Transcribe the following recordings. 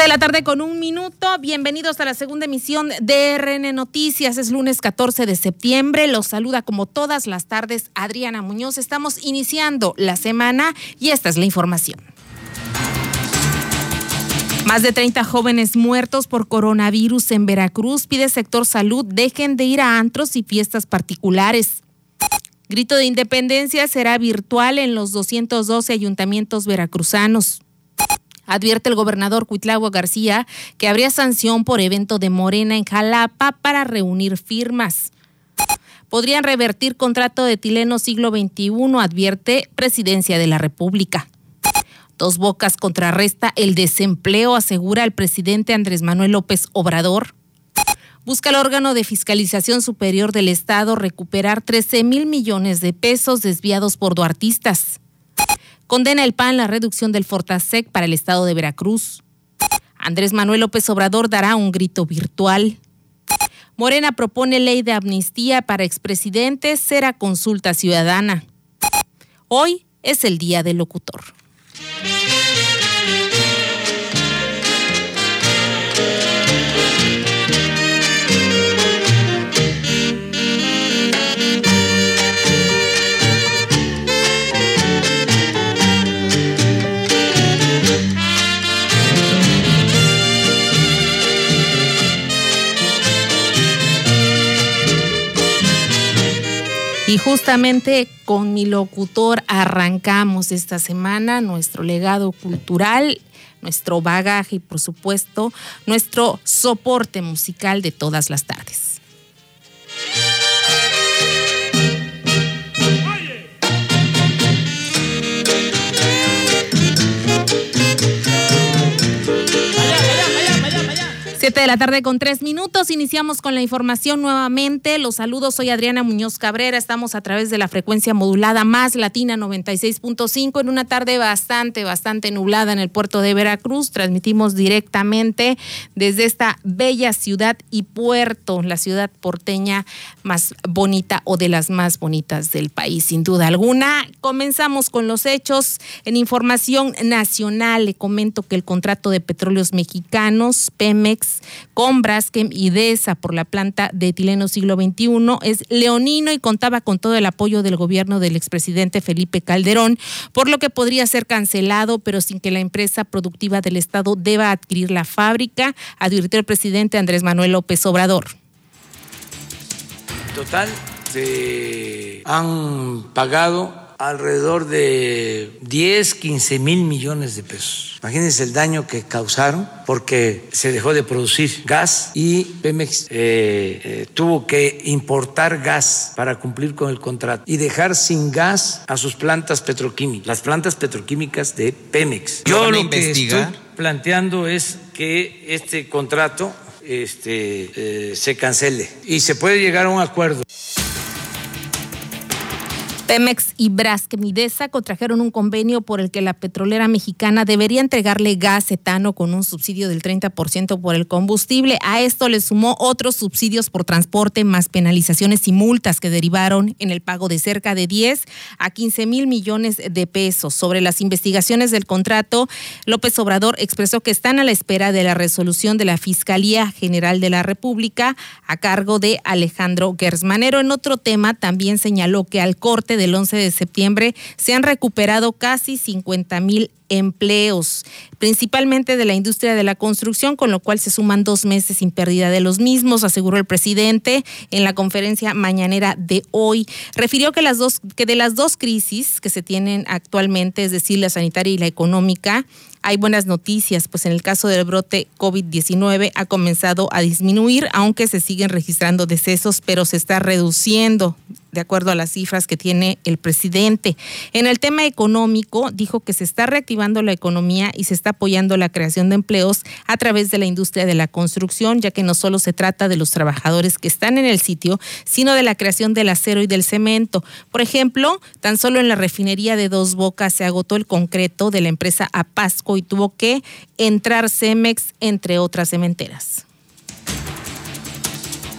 De la tarde con un minuto. Bienvenidos a la segunda emisión de RN Noticias. Es lunes 14 de septiembre. Los saluda como todas las tardes Adriana Muñoz. Estamos iniciando la semana y esta es la información. Más de 30 jóvenes muertos por coronavirus en Veracruz. Pide sector salud dejen de ir a antros y fiestas particulares. Grito de independencia será virtual en los 212 ayuntamientos veracruzanos. Advierte el gobernador Cuitlagua García que habría sanción por evento de Morena en Jalapa para reunir firmas. Podrían revertir contrato de Tileno siglo XXI, advierte Presidencia de la República. Dos Bocas contrarresta el desempleo, asegura el presidente Andrés Manuel López Obrador. Busca el órgano de fiscalización superior del Estado recuperar 13 mil millones de pesos desviados por duartistas. Condena el PAN la reducción del Fortasec para el estado de Veracruz. Andrés Manuel López Obrador dará un grito virtual. Morena propone ley de amnistía para expresidentes, será consulta ciudadana. Hoy es el día del locutor. Y justamente con mi locutor arrancamos esta semana nuestro legado cultural, nuestro bagaje y por supuesto nuestro soporte musical de todas las tardes. 7 de la tarde con tres minutos. Iniciamos con la información nuevamente. Los saludos. Soy Adriana Muñoz Cabrera. Estamos a través de la frecuencia modulada más latina 96.5 en una tarde bastante, bastante nublada en el puerto de Veracruz. Transmitimos directamente desde esta bella ciudad y puerto, la ciudad porteña más bonita o de las más bonitas del país, sin duda alguna. Comenzamos con los hechos. En información nacional le comento que el contrato de petróleos mexicanos, Pemex, con Braskem y DESA por la planta de etileno siglo XXI es leonino y contaba con todo el apoyo del gobierno del expresidente Felipe Calderón, por lo que podría ser cancelado, pero sin que la empresa productiva del Estado deba adquirir la fábrica, advirtió el presidente Andrés Manuel López Obrador. Total, se han pagado alrededor de 10, 15 mil millones de pesos. Imagínense el daño que causaron porque se dejó de producir gas y Pemex eh, eh, tuvo que importar gas para cumplir con el contrato y dejar sin gas a sus plantas petroquímicas, las plantas petroquímicas de Pemex. Yo lo que estoy planteando es que este contrato este, eh, se cancele y se puede llegar a un acuerdo. Pemex y Braskem contrajeron un convenio por el que la petrolera mexicana debería entregarle gas etano con un subsidio del 30% por el combustible. A esto le sumó otros subsidios por transporte, más penalizaciones y multas que derivaron en el pago de cerca de 10 a 15 mil millones de pesos. Sobre las investigaciones del contrato, López Obrador expresó que están a la espera de la resolución de la Fiscalía General de la República a cargo de Alejandro Gersmanero. En otro tema, también señaló que al corte del 11 de septiembre se han recuperado casi 50 mil empleos, principalmente de la industria de la construcción, con lo cual se suman dos meses sin pérdida de los mismos, aseguró el presidente en la conferencia mañanera de hoy. Refirió que las dos, que de las dos crisis que se tienen actualmente, es decir, la sanitaria y la económica, hay buenas noticias, pues en el caso del brote COVID-19 ha comenzado a disminuir, aunque se siguen registrando decesos, pero se está reduciendo de acuerdo a las cifras que tiene el presidente. En el tema económico, dijo que se está reactivando la economía y se está apoyando la creación de empleos a través de la industria de la construcción, ya que no solo se trata de los trabajadores que están en el sitio, sino de la creación del acero y del cemento. Por ejemplo, tan solo en la refinería de Dos Bocas se agotó el concreto de la empresa Apasco y tuvo que entrar Cemex, entre otras cementeras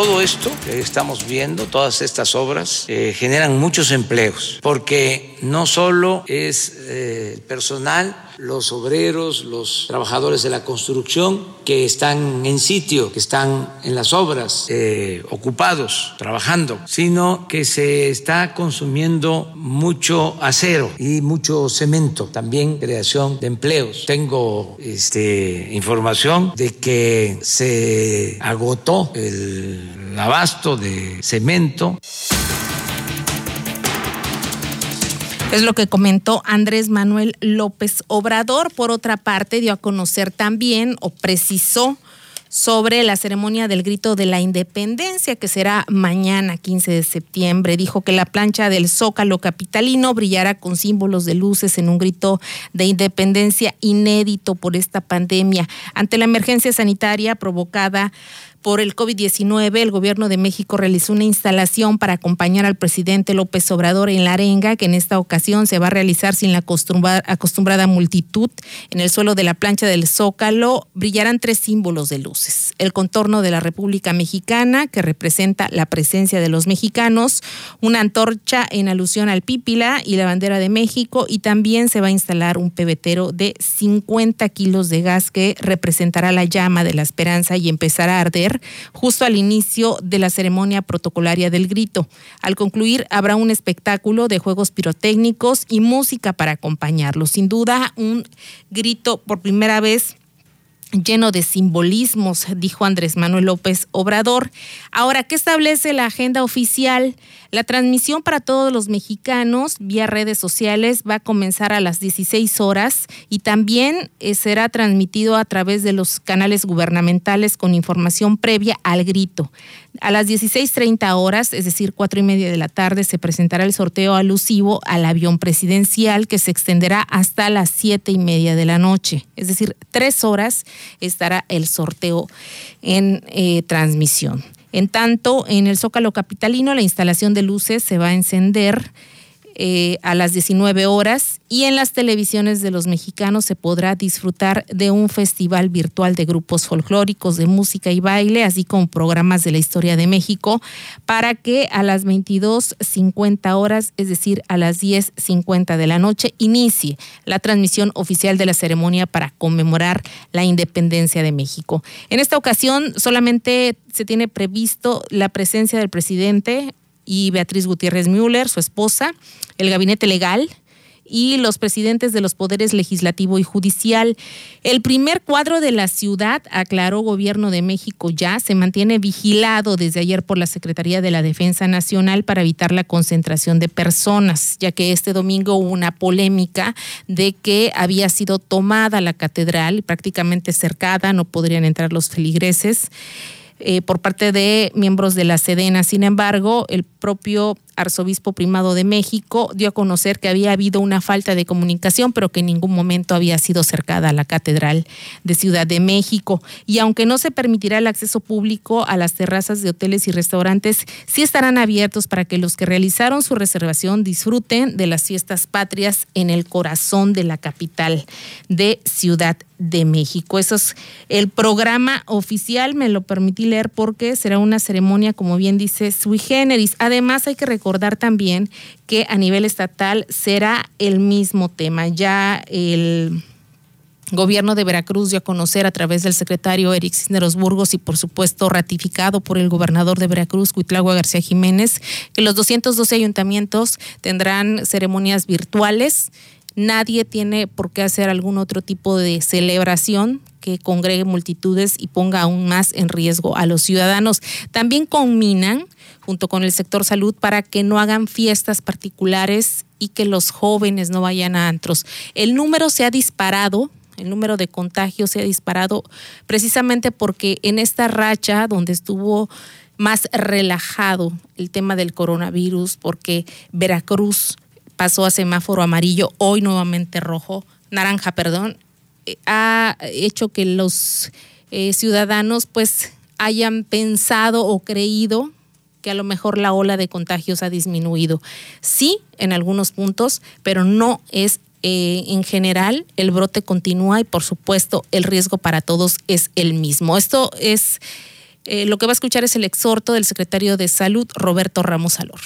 Todo esto que estamos viendo, todas estas obras, eh, generan muchos empleos, porque no solo es eh, personal, los obreros, los trabajadores de la construcción que están en sitio, que están en las obras, eh, ocupados, trabajando, sino que se está consumiendo mucho acero y mucho cemento, también creación de empleos. Tengo este, información de que se agotó el abasto de cemento. Es lo que comentó Andrés Manuel López Obrador. Por otra parte, dio a conocer también o precisó sobre la ceremonia del grito de la independencia que será mañana 15 de septiembre. Dijo que la plancha del Zócalo capitalino brillará con símbolos de luces en un grito de independencia inédito por esta pandemia. Ante la emergencia sanitaria provocada por el COVID-19, el gobierno de México realizó una instalación para acompañar al presidente López Obrador en la arenga, que en esta ocasión se va a realizar sin la acostumbrada multitud. En el suelo de la plancha del Zócalo brillarán tres símbolos de luces. El contorno de la República Mexicana, que representa la presencia de los mexicanos, una antorcha en alusión al Pípila y la bandera de México, y también se va a instalar un pebetero de 50 kilos de gas que representará la llama de la esperanza y empezará a arder justo al inicio de la ceremonia protocolaria del grito. Al concluir habrá un espectáculo de juegos pirotécnicos y música para acompañarlo. Sin duda, un grito por primera vez lleno de simbolismos, dijo Andrés Manuel López Obrador. Ahora, ¿qué establece la agenda oficial? La transmisión para todos los mexicanos vía redes sociales va a comenzar a las 16 horas y también eh, será transmitido a través de los canales gubernamentales con información previa al grito. A las 16.30 horas, es decir, cuatro y media de la tarde, se presentará el sorteo alusivo al avión presidencial que se extenderá hasta las siete y media de la noche. Es decir, tres horas estará el sorteo en eh, transmisión. En tanto, en el Zócalo Capitalino la instalación de luces se va a encender eh, a las 19 horas y en las televisiones de los mexicanos se podrá disfrutar de un festival virtual de grupos folclóricos de música y baile, así como programas de la historia de México, para que a las 22.50 horas, es decir, a las 10.50 de la noche, inicie la transmisión oficial de la ceremonia para conmemorar la independencia de México. En esta ocasión solamente se tiene previsto la presencia del presidente y Beatriz Gutiérrez Müller, su esposa, el gabinete legal y los presidentes de los poderes legislativo y judicial. El primer cuadro de la ciudad, aclaró Gobierno de México ya, se mantiene vigilado desde ayer por la Secretaría de la Defensa Nacional para evitar la concentración de personas, ya que este domingo hubo una polémica de que había sido tomada la catedral, prácticamente cercada, no podrían entrar los feligreses. Eh, por parte de miembros de la Sedena. Sin embargo, el propio arzobispo primado de México dio a conocer que había habido una falta de comunicación, pero que en ningún momento había sido cercada a la Catedral de Ciudad de México. Y aunque no se permitirá el acceso público a las terrazas de hoteles y restaurantes, sí estarán abiertos para que los que realizaron su reservación disfruten de las fiestas patrias en el corazón de la capital de Ciudad de México. Eso es el programa oficial, me lo permití leer porque será una ceremonia, como bien dice, sui generis. Además, hay que recordar también que a nivel estatal será el mismo tema. Ya el gobierno de Veracruz dio a conocer a través del secretario Eric Cisneros Burgos y por supuesto ratificado por el gobernador de Veracruz, Cuitlagua García Jiménez, que los 212 ayuntamientos tendrán ceremonias virtuales Nadie tiene por qué hacer algún otro tipo de celebración que congregue multitudes y ponga aún más en riesgo a los ciudadanos. También combinan junto con el sector salud para que no hagan fiestas particulares y que los jóvenes no vayan a antros. El número se ha disparado el número de contagios se ha disparado precisamente porque en esta racha donde estuvo más relajado el tema del coronavirus, porque Veracruz pasó a semáforo amarillo, hoy nuevamente rojo, naranja, perdón, eh, ha hecho que los eh, ciudadanos pues hayan pensado o creído que a lo mejor la ola de contagios ha disminuido. Sí, en algunos puntos, pero no es eh, en general, el brote continúa y por supuesto el riesgo para todos es el mismo. Esto es Eh, lo que va a escuchar es el exhorto del secretario de Salud, Roberto Ramos Alor.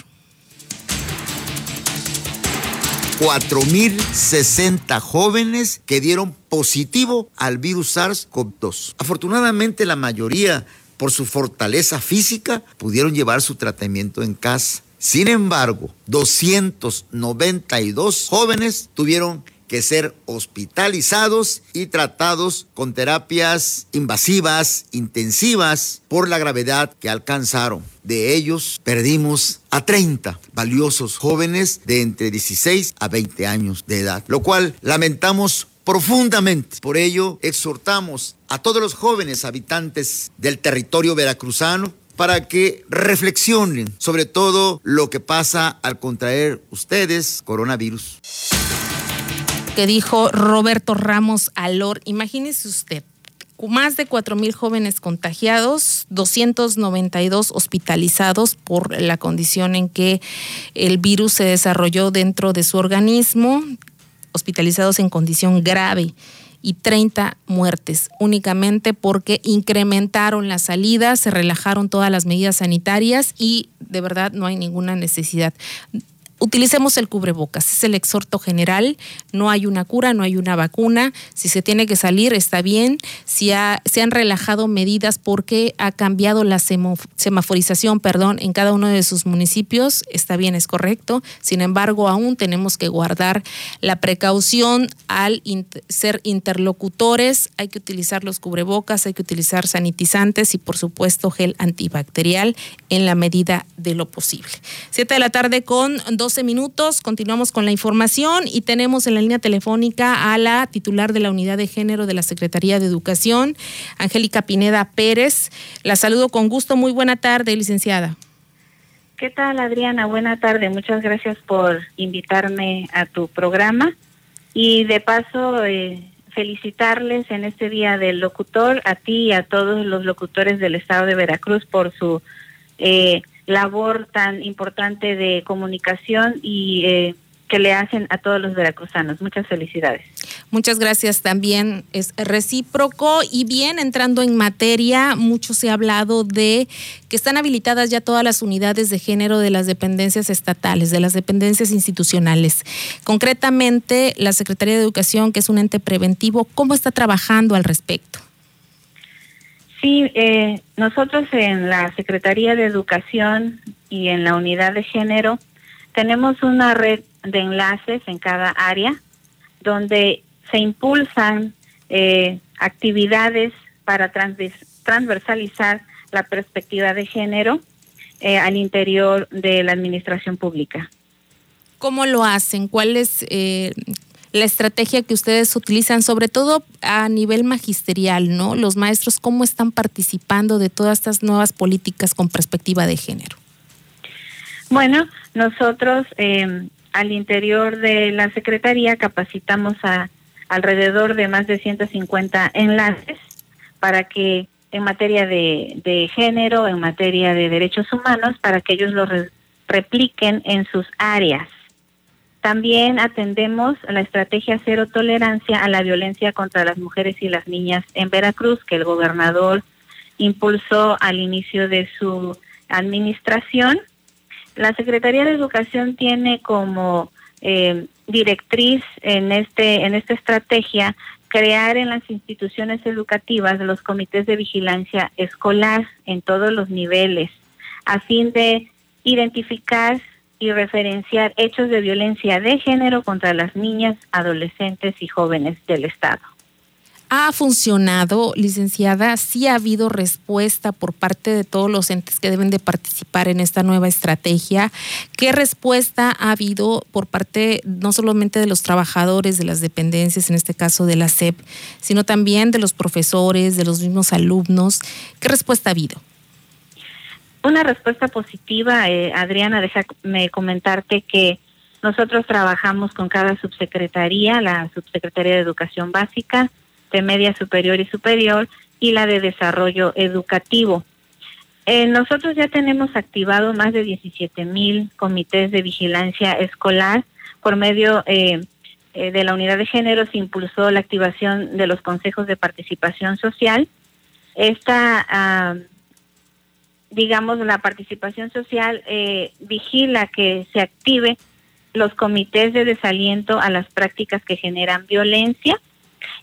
4.060 jóvenes que dieron positivo al virus SARS-CoV-2. Afortunadamente la mayoría, por su fortaleza física, pudieron llevar su tratamiento en casa. Sin embargo, 292 jóvenes tuvieron que ser hospitalizados y tratados con terapias invasivas, intensivas, por la gravedad que alcanzaron. De ellos perdimos a 30 valiosos jóvenes de entre 16 a 20 años de edad, lo cual lamentamos profundamente. Por ello, exhortamos a todos los jóvenes habitantes del territorio veracruzano para que reflexionen sobre todo lo que pasa al contraer ustedes coronavirus que dijo Roberto Ramos Alor. Imagínese usted, más de 4 mil jóvenes contagiados, 292 hospitalizados por la condición en que el virus se desarrolló dentro de su organismo, hospitalizados en condición grave y 30 muertes únicamente porque incrementaron las salidas, se relajaron todas las medidas sanitarias y de verdad no hay ninguna necesidad utilicemos el cubrebocas, es el exhorto general, no hay una cura, no hay una vacuna, si se tiene que salir está bien, si se han relajado medidas porque ha cambiado la semaforización, perdón, en cada uno de sus municipios, está bien, es correcto, sin embargo aún tenemos que guardar la precaución al ser interlocutores, hay que utilizar los cubrebocas, hay que utilizar sanitizantes y por supuesto gel antibacterial en la medida de lo posible. Siete de la tarde con dos 12 minutos. Continuamos con la información y tenemos en la línea telefónica a la titular de la Unidad de Género de la Secretaría de Educación, Angélica Pineda Pérez. La saludo con gusto. Muy buena tarde, licenciada. ¿Qué tal, Adriana? Buena tarde. Muchas gracias por invitarme a tu programa. Y de paso, eh, felicitarles en este Día del Locutor, a ti y a todos los locutores del Estado de Veracruz por su eh, labor tan importante de comunicación y eh, que le hacen a todos los veracruzanos. Muchas felicidades. Muchas gracias también. Es recíproco y bien entrando en materia, mucho se ha hablado de que están habilitadas ya todas las unidades de género de las dependencias estatales, de las dependencias institucionales. Concretamente, la Secretaría de Educación, que es un ente preventivo, ¿cómo está trabajando al respecto? Sí, eh, nosotros en la Secretaría de Educación y en la Unidad de Género tenemos una red de enlaces en cada área donde se impulsan eh, actividades para transversalizar la perspectiva de género eh, al interior de la administración pública. ¿Cómo lo hacen? ¿Cuáles la estrategia que ustedes utilizan, sobre todo a nivel magisterial, ¿no? Los maestros, ¿cómo están participando de todas estas nuevas políticas con perspectiva de género? Bueno, nosotros em, al interior de la Secretaría capacitamos a alrededor de más de 150 enlaces para que en materia de, de género, en materia de derechos humanos, para que ellos lo repliquen en sus áreas. También atendemos la estrategia cero tolerancia a la violencia contra las mujeres y las niñas en Veracruz, que el gobernador impulsó al inicio de su administración. La Secretaría de Educación tiene como eh, directriz en este en esta estrategia crear en las instituciones educativas los comités de vigilancia escolar en todos los niveles a fin de identificar y referenciar hechos de violencia de género contra las niñas, adolescentes y jóvenes del Estado. ¿Ha funcionado, licenciada? ¿Sí ha habido respuesta por parte de todos los entes que deben de participar en esta nueva estrategia? ¿Qué respuesta ha habido por parte no solamente de los trabajadores de las dependencias, en este caso de la SEP, sino también de los profesores, de los mismos alumnos? ¿Qué respuesta ha habido? Una respuesta positiva, eh, Adriana, déjame comentarte que nosotros trabajamos con cada subsecretaría, la subsecretaría de Educación Básica, de Media Superior y Superior y la de Desarrollo Educativo. Eh, nosotros ya tenemos activado más de 17 mil comités de vigilancia escolar por medio eh, de la unidad de género se impulsó la activación de los consejos de participación social. Esta digamos, la participación social eh, vigila que se active los comités de desaliento a las prácticas que generan violencia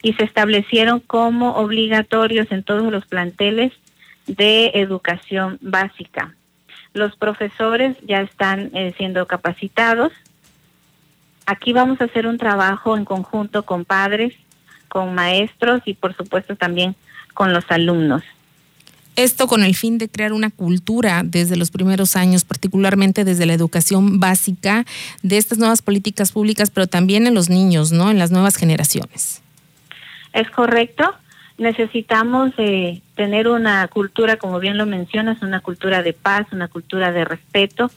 y se establecieron como obligatorios en todos los planteles de educación básica. Los profesores ya están eh, siendo capacitados. Aquí vamos a hacer un trabajo en conjunto con padres, con maestros y por supuesto también con los alumnos. Esto con el fin de crear una cultura desde los primeros años, particularmente desde la educación básica de estas nuevas políticas públicas, pero también en los niños, ¿no? En las nuevas generaciones. Es correcto. Necesitamos eh, tener una cultura, como bien lo mencionas, una cultura de paz, una cultura de respeto.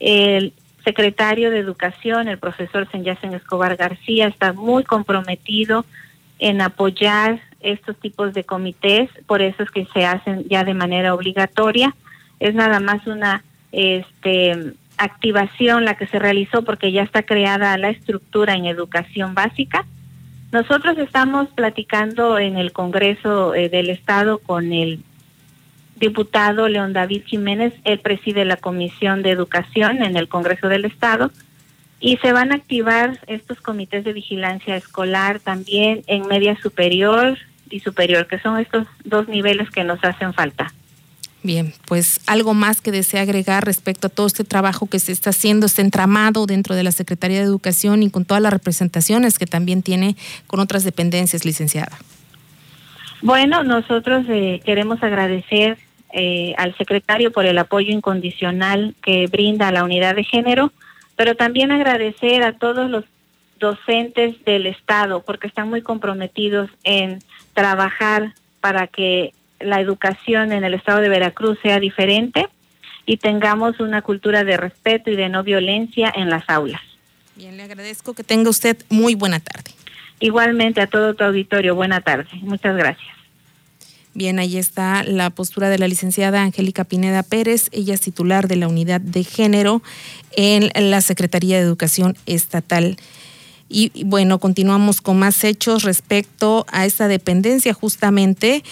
El secretario de Educación, el profesor Senyacen Escobar García, está muy comprometido en apoyar estos tipos de comités, por eso es que se hacen ya de manera obligatoria. Es nada más una este, activación la que se realizó porque ya está creada la estructura en educación básica. Nosotros estamos platicando en el Congreso eh, del Estado con el diputado León David Jiménez, él preside la Comisión de Educación en el Congreso del Estado, y se van a activar estos comités de vigilancia escolar también en media superior y superior, que son estos dos niveles que nos hacen falta. Bien, pues algo más que desea agregar respecto a todo este trabajo que se está haciendo, este entramado dentro de la Secretaría de Educación y con todas las representaciones que también tiene con otras dependencias, licenciada. Bueno, nosotros eh, queremos agradecer eh, al secretario por el apoyo incondicional que brinda a la unidad de género pero también agradecer a todos los docentes del Estado porque están muy comprometidos en trabajar para que la educación en el Estado de Veracruz sea diferente y tengamos una cultura de respeto y de no violencia en las aulas. Bien, le agradezco que tenga usted muy buena tarde. Igualmente a todo tu auditorio, buena tarde. Muchas gracias. Bien, ahí está la postura de la licenciada Angélica Pineda Pérez, ella es titular de la unidad de género en la Secretaría de Educación Estatal. Y bueno, continuamos con más hechos respecto a esta dependencia justamente,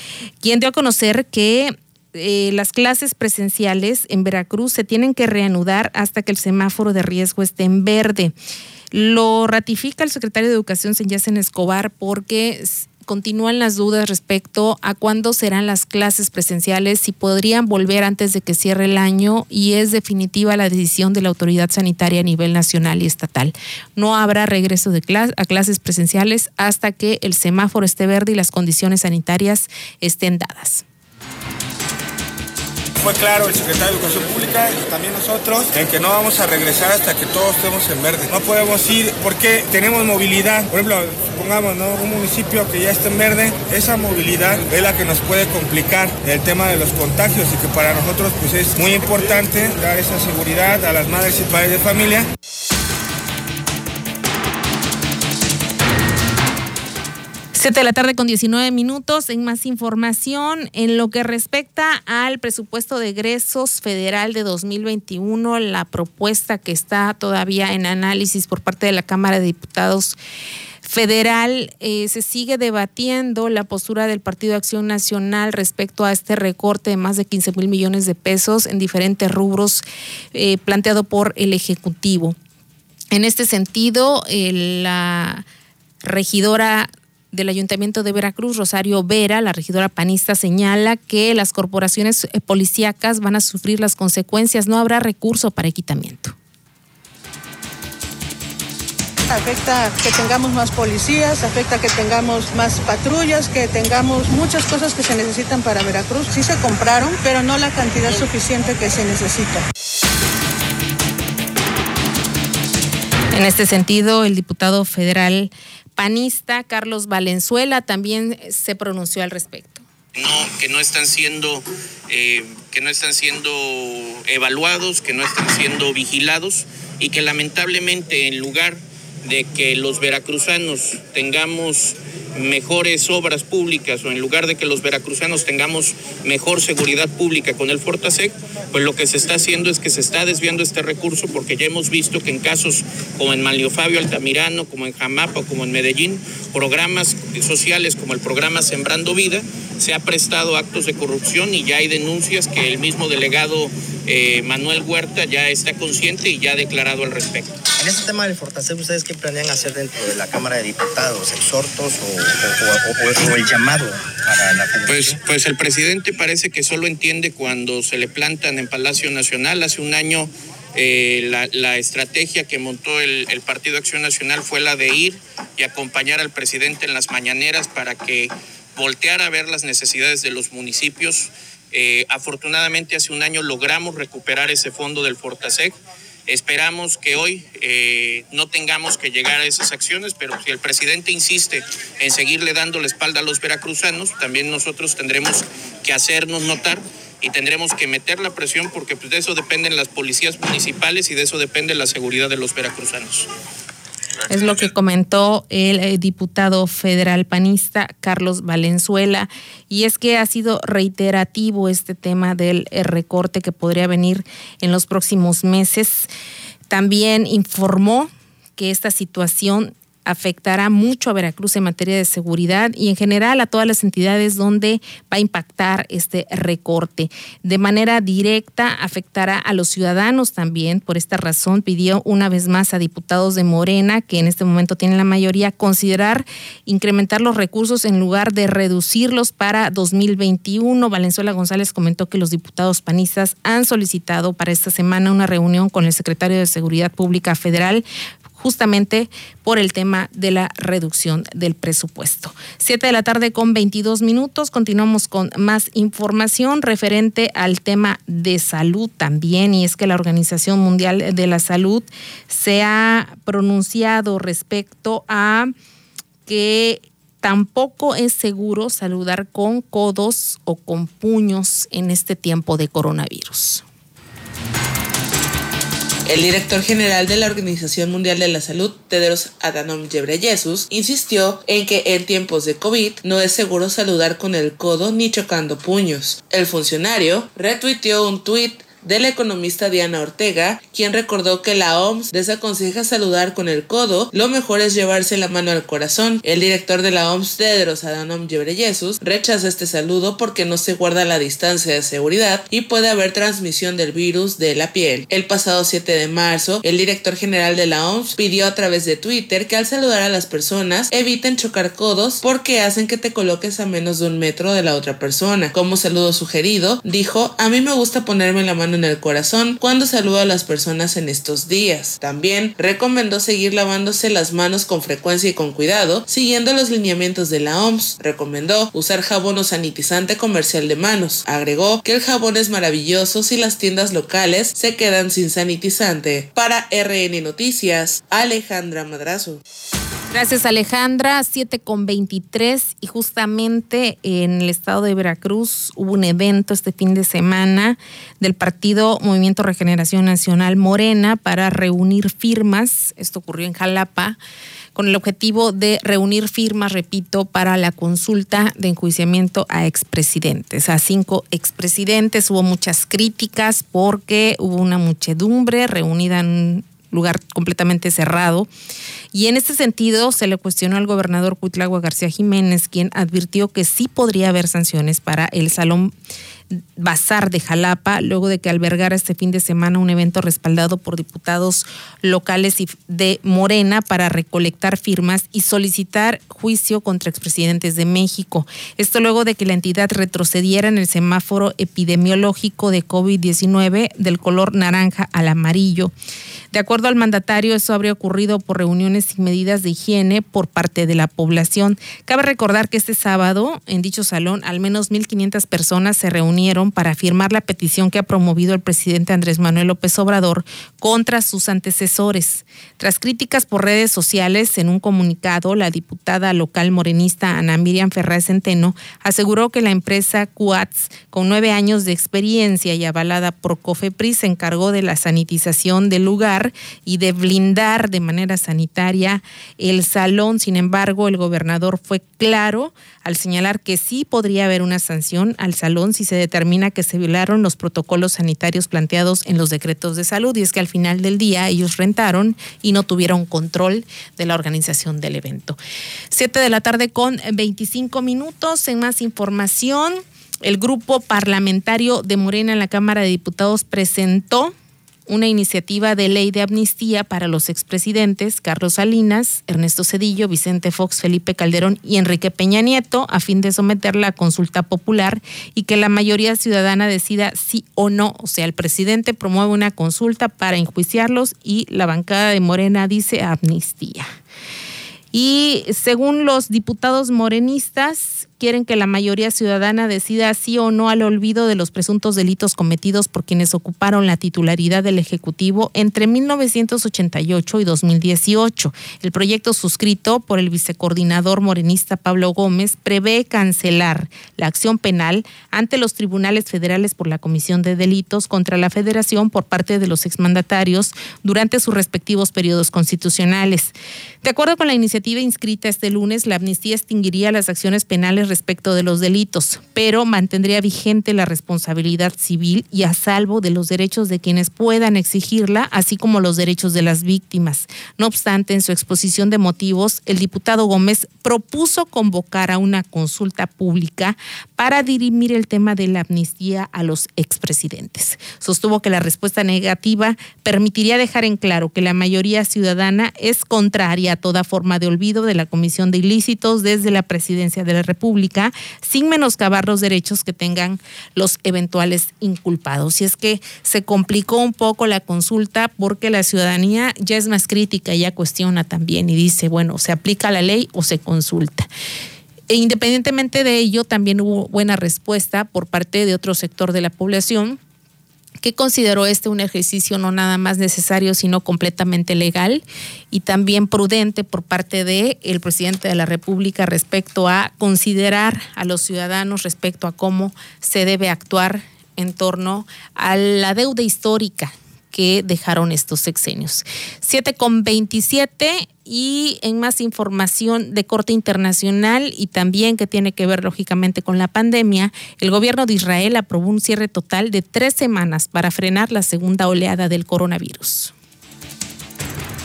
quien dio a conocer que eh, las clases presenciales en Veracruz se tienen que reanudar hasta que el semáforo de riesgo esté en verde. Lo ratifica el secretario de Educación, Senyacen Escobar, porque continúan las dudas respecto a cuándo serán las clases presenciales, si podrían volver antes de que cierre el año y es definitiva la decisión de la autoridad sanitaria a nivel nacional y estatal. No habrá regreso de a clases presenciales hasta que el semáforo esté verde y las condiciones sanitarias estén dadas fue claro el secretario de Educación Pública y también nosotros en que no vamos a regresar hasta que todos estemos en verde. No podemos ir porque tenemos movilidad. Por ejemplo, supongamos ¿no? un municipio que ya está en verde, esa movilidad es la que nos puede complicar el tema de los contagios y que para nosotros pues es muy importante dar esa seguridad a las madres y padres de familia. Siete de la tarde con 19 minutos. En más información, en lo que respecta al presupuesto de egresos federal de 2021, la propuesta que está todavía en análisis por parte de la Cámara de Diputados federal, eh, se sigue debatiendo la postura del Partido de Acción Nacional respecto a este recorte de más de 15 mil millones de pesos en diferentes rubros eh, planteado por el Ejecutivo. En este sentido, eh, la regidora del Ayuntamiento de Veracruz, Rosario Vera, la regidora panista, señala que las corporaciones eh, policíacas van a sufrir las consecuencias, no habrá recurso para equipamiento. Afecta que tengamos más policías, afecta que tengamos más patrullas, que tengamos muchas cosas que se necesitan para Veracruz. Sí se compraron, pero no la cantidad suficiente que se necesita. En este sentido, el diputado federal panista Carlos Valenzuela también se pronunció al respecto. No, que no están siendo, eh, que no están siendo evaluados, que no están siendo vigilados y que lamentablemente en lugar de que los veracruzanos tengamos mejores obras públicas o en lugar de que los veracruzanos tengamos mejor seguridad pública con el Fortasec, pues lo que se está haciendo es que se está desviando este recurso porque ya hemos visto que en casos como en Manlio Fabio Altamirano, como en Jamapa como en Medellín, programas sociales como el programa Sembrando Vida se ha prestado actos de corrupción y ya hay denuncias que el mismo delegado eh, Manuel Huerta ya está consciente y ya ha declarado al respecto. En este tema del Fortaseg, ¿ustedes qué planean hacer dentro de la Cámara de Diputados? ¿Exhortos o, el llamado para la Pues, pues el presidente parece que solo entiende cuando se le plantan en Palacio Nacional. Hace un año eh, la, estrategia que montó el, el Partido Acción Nacional fue la de ir y acompañar al presidente en las mañaneras para que voltear a ver las necesidades de los municipios. Eh, afortunadamente hace un año logramos recuperar ese fondo del Fortasec. Esperamos que hoy eh, no tengamos que llegar a esas acciones, pero si el presidente insiste en seguirle dando la espalda a los veracruzanos, también nosotros tendremos que hacernos notar y tendremos que meter la presión porque pues, de eso dependen las policías municipales y de eso depende la seguridad de los veracruzanos. Es lo que comentó el eh, diputado federal panista Carlos Valenzuela. Y es que ha sido reiterativo este tema del eh, recorte que podría venir en los próximos meses. También informó que esta situación afectará mucho a Veracruz en materia de seguridad y en general a todas las entidades donde va a impactar este recorte. De manera directa afectará a los ciudadanos también. Por esta razón pidió una vez más a diputados de Morena, que en este momento tienen la mayoría, considerar incrementar los recursos en lugar de reducirlos para 2021. Valenzuela González comentó que los diputados panistas han solicitado para esta semana una reunión con el secretario de Seguridad Pública Federal justamente por el tema de la reducción del presupuesto. Siete de la tarde con 22 minutos. Continuamos con más información referente al tema de salud también. Y es que la Organización Mundial de la Salud se ha pronunciado respecto a que tampoco es seguro saludar con codos o con puños en este tiempo de coronavirus. El director general de la Organización Mundial de la Salud, Tedros Adhanom Ghebreyesus, insistió en que en tiempos de COVID no es seguro saludar con el codo ni chocando puños. El funcionario retuiteó un tuit de la economista Diana Ortega, quien recordó que la OMS desaconseja saludar con el codo, lo mejor es llevarse la mano al corazón. El director de la OMS, Tedros Adhanom Ghebreyesus, rechaza este saludo porque no se guarda la distancia de seguridad y puede haber transmisión del virus de la piel. El pasado 7 de marzo, el director general de la OMS pidió a través de Twitter que al saludar a las personas eviten chocar codos porque hacen que te coloques a menos de un metro de la otra persona. Como saludo sugerido, dijo, a mí me gusta ponerme la mano en el corazón cuando saluda a las personas en estos días. También recomendó seguir lavándose las manos con frecuencia y con cuidado, siguiendo los lineamientos de la OMS. Recomendó usar jabón o sanitizante comercial de manos. Agregó que el jabón es maravilloso si las tiendas locales se quedan sin sanitizante. Para RN Noticias, Alejandra Madrazo. Gracias Alejandra, 7 con 23 y justamente en el estado de Veracruz hubo un evento este fin de semana del partido Movimiento Regeneración Nacional Morena para reunir firmas, esto ocurrió en Jalapa, con el objetivo de reunir firmas, repito, para la consulta de enjuiciamiento a expresidentes, a cinco expresidentes. Hubo muchas críticas porque hubo una muchedumbre reunida en lugar completamente cerrado. Y en este sentido se le cuestionó al gobernador Cuitlagua García Jiménez, quien advirtió que sí podría haber sanciones para el Salón Bazar de Jalapa, luego de que albergara este fin de semana un evento respaldado por diputados locales de Morena para recolectar firmas y solicitar juicio contra expresidentes de México. Esto luego de que la entidad retrocediera en el semáforo epidemiológico de COVID-19 del color naranja al amarillo. De acuerdo al mandatario, eso habría ocurrido por reuniones y medidas de higiene por parte de la población. Cabe recordar que este sábado, en dicho salón, al menos 1.500 personas se reunieron para firmar la petición que ha promovido el presidente Andrés Manuel López Obrador contra sus antecesores. Tras críticas por redes sociales, en un comunicado, la diputada local morenista Ana Miriam Ferraz Centeno aseguró que la empresa Cuats, con nueve años de experiencia y avalada por COFEPRIS, se encargó de la sanitización del lugar y de blindar de manera sanitaria El Salón. Sin embargo, el gobernador fue claro al señalar que sí podría haber una sanción al salón si se determina que se violaron los protocolos sanitarios planteados en los decretos de salud. Y es que al final del día ellos rentaron y no tuvieron control de la organización del evento. Siete de la tarde con 25 minutos. En más información, el grupo parlamentario de Morena en la Cámara de Diputados presentó una iniciativa de ley de amnistía para los expresidentes Carlos Salinas, Ernesto Cedillo, Vicente Fox, Felipe Calderón y Enrique Peña Nieto a fin de someterla a consulta popular y que la mayoría ciudadana decida sí o no. O sea, el presidente promueve una consulta para enjuiciarlos y la bancada de Morena dice amnistía. Y según los diputados morenistas, quieren que la mayoría ciudadana decida sí o no al olvido de los presuntos delitos cometidos por quienes ocuparon la titularidad del Ejecutivo entre 1988 y 2018. El proyecto suscrito por el vicecoordinador morenista Pablo Gómez prevé cancelar la acción penal ante los tribunales federales por la comisión de delitos contra la federación por parte de los exmandatarios durante sus respectivos periodos constitucionales. De acuerdo con la iniciativa inscrita este lunes, la amnistía extinguiría las acciones penales respecto de los delitos, pero mantendría vigente la responsabilidad civil y a salvo de los derechos de quienes puedan exigirla, así como los derechos de las víctimas. No obstante, en su exposición de motivos, el diputado Gómez propuso convocar a una consulta pública para dirimir el tema de la amnistía a los expresidentes. Sostuvo que la respuesta negativa permitiría dejar en claro que la mayoría ciudadana es contraria a toda forma de olvido de la Comisión de Ilícitos desde la presidencia de la República, sin menoscabar los derechos que tengan los eventuales inculpados. Y es que se complicó un poco la consulta porque la ciudadanía ya es más crítica, ya cuestiona también y dice, bueno, ¿se aplica la ley o se consulta? E independientemente de ello, también hubo buena respuesta por parte de otro sector de la población que consideró este un ejercicio no nada más necesario, sino completamente legal y también prudente por parte del el presidente de la República respecto a considerar a los ciudadanos respecto a cómo se debe actuar en torno a la deuda histórica que dejaron estos sexenios. 7 con 27 y en más información de corte internacional y también que tiene que ver lógicamente con la pandemia, el gobierno de Israel aprobó un cierre total de tres semanas para frenar la segunda oleada del coronavirus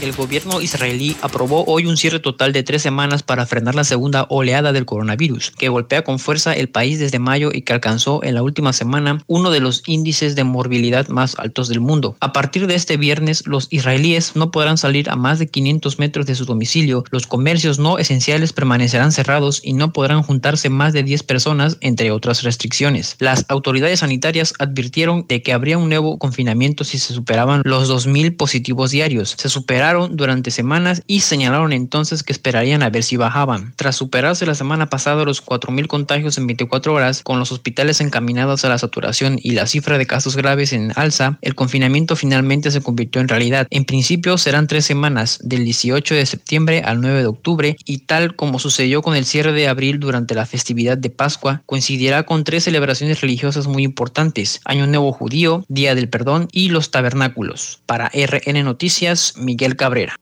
el gobierno israelí aprobó hoy un cierre total de tres semanas para frenar la segunda oleada del coronavirus, que golpea con fuerza el país desde mayo y que alcanzó en la última semana uno de los índices de morbilidad más altos del mundo. A partir de este viernes, los israelíes no podrán salir a más de 500 metros de su domicilio, los comercios no esenciales permanecerán cerrados y no podrán juntarse más de 10 personas, entre otras restricciones. Las autoridades sanitarias advirtieron de que habría un nuevo confinamiento si se superaban los 2.000 positivos diarios. Se superaron durante semanas y señalaron entonces que esperarían a ver si bajaban. Tras superarse la semana pasada los 4.000 contagios en 24 horas, con los hospitales encaminados a la saturación y la cifra de casos graves en alza, el confinamiento finalmente se convirtió en realidad. En principio serán tres semanas, del 18 de septiembre al 9 de octubre, y tal como sucedió con el cierre de abril durante la festividad de Pascua, coincidirá con tres celebraciones religiosas muy importantes, Año Nuevo Judío, Día del Perdón y los Tabernáculos. Para RN Noticias, Miguel Cabrera.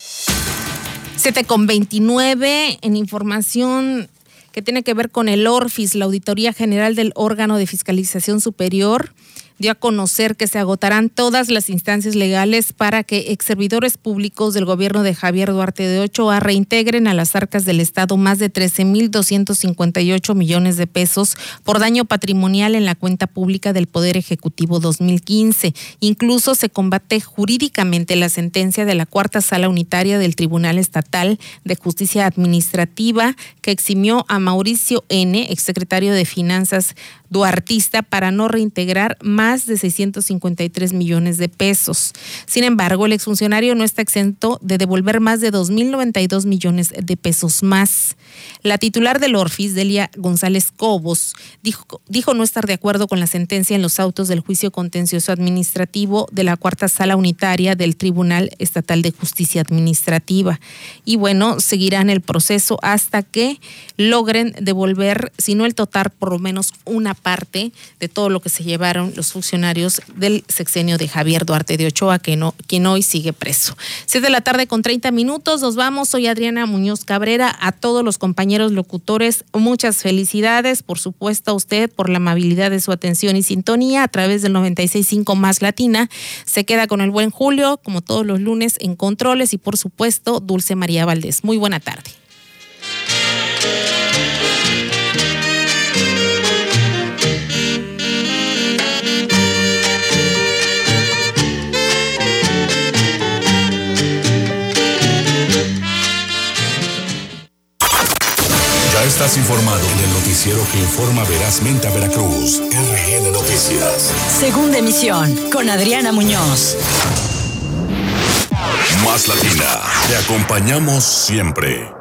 7 con 29 en información que tiene que ver con el ORFIS, la Auditoría General del Órgano de Fiscalización Superior dio a conocer que se agotarán todas las instancias legales para que ex servidores públicos del gobierno de Javier Duarte de Ochoa reintegren a las arcas del Estado más de 13.258 millones de pesos por daño patrimonial en la cuenta pública del Poder Ejecutivo 2015. Incluso se combate jurídicamente la sentencia de la cuarta sala unitaria del Tribunal Estatal de Justicia Administrativa que eximió a Mauricio N., exsecretario de Finanzas duartista para no reintegrar más de 653 millones de pesos. Sin embargo, el exfuncionario no está exento de devolver más de 2.092 millones de pesos más. La titular del Orfis, Delia González Cobos, dijo, dijo no estar de acuerdo con la sentencia en los autos del juicio contencioso administrativo de la cuarta sala unitaria del Tribunal Estatal de Justicia Administrativa. Y bueno, seguirán el proceso hasta que logren devolver, si no el total, por lo menos una parte de todo lo que se llevaron los funcionarios del sexenio de Javier Duarte de Ochoa, que no, quien hoy sigue preso. Siete de la tarde con 30 minutos, nos vamos. Soy Adriana Muñoz Cabrera. A todos los compañeros locutores, muchas felicidades. Por supuesto, a usted por la amabilidad de su atención y sintonía a través del 96.5 más Latina. Se queda con el buen Julio, como todos los lunes, en controles y por supuesto, Dulce María Valdés. Muy buena tarde. Estás informado en el noticiero que informa verazmente a Veracruz. RN Noticias. Segunda emisión con Adriana Muñoz. Más Latina. Te acompañamos siempre.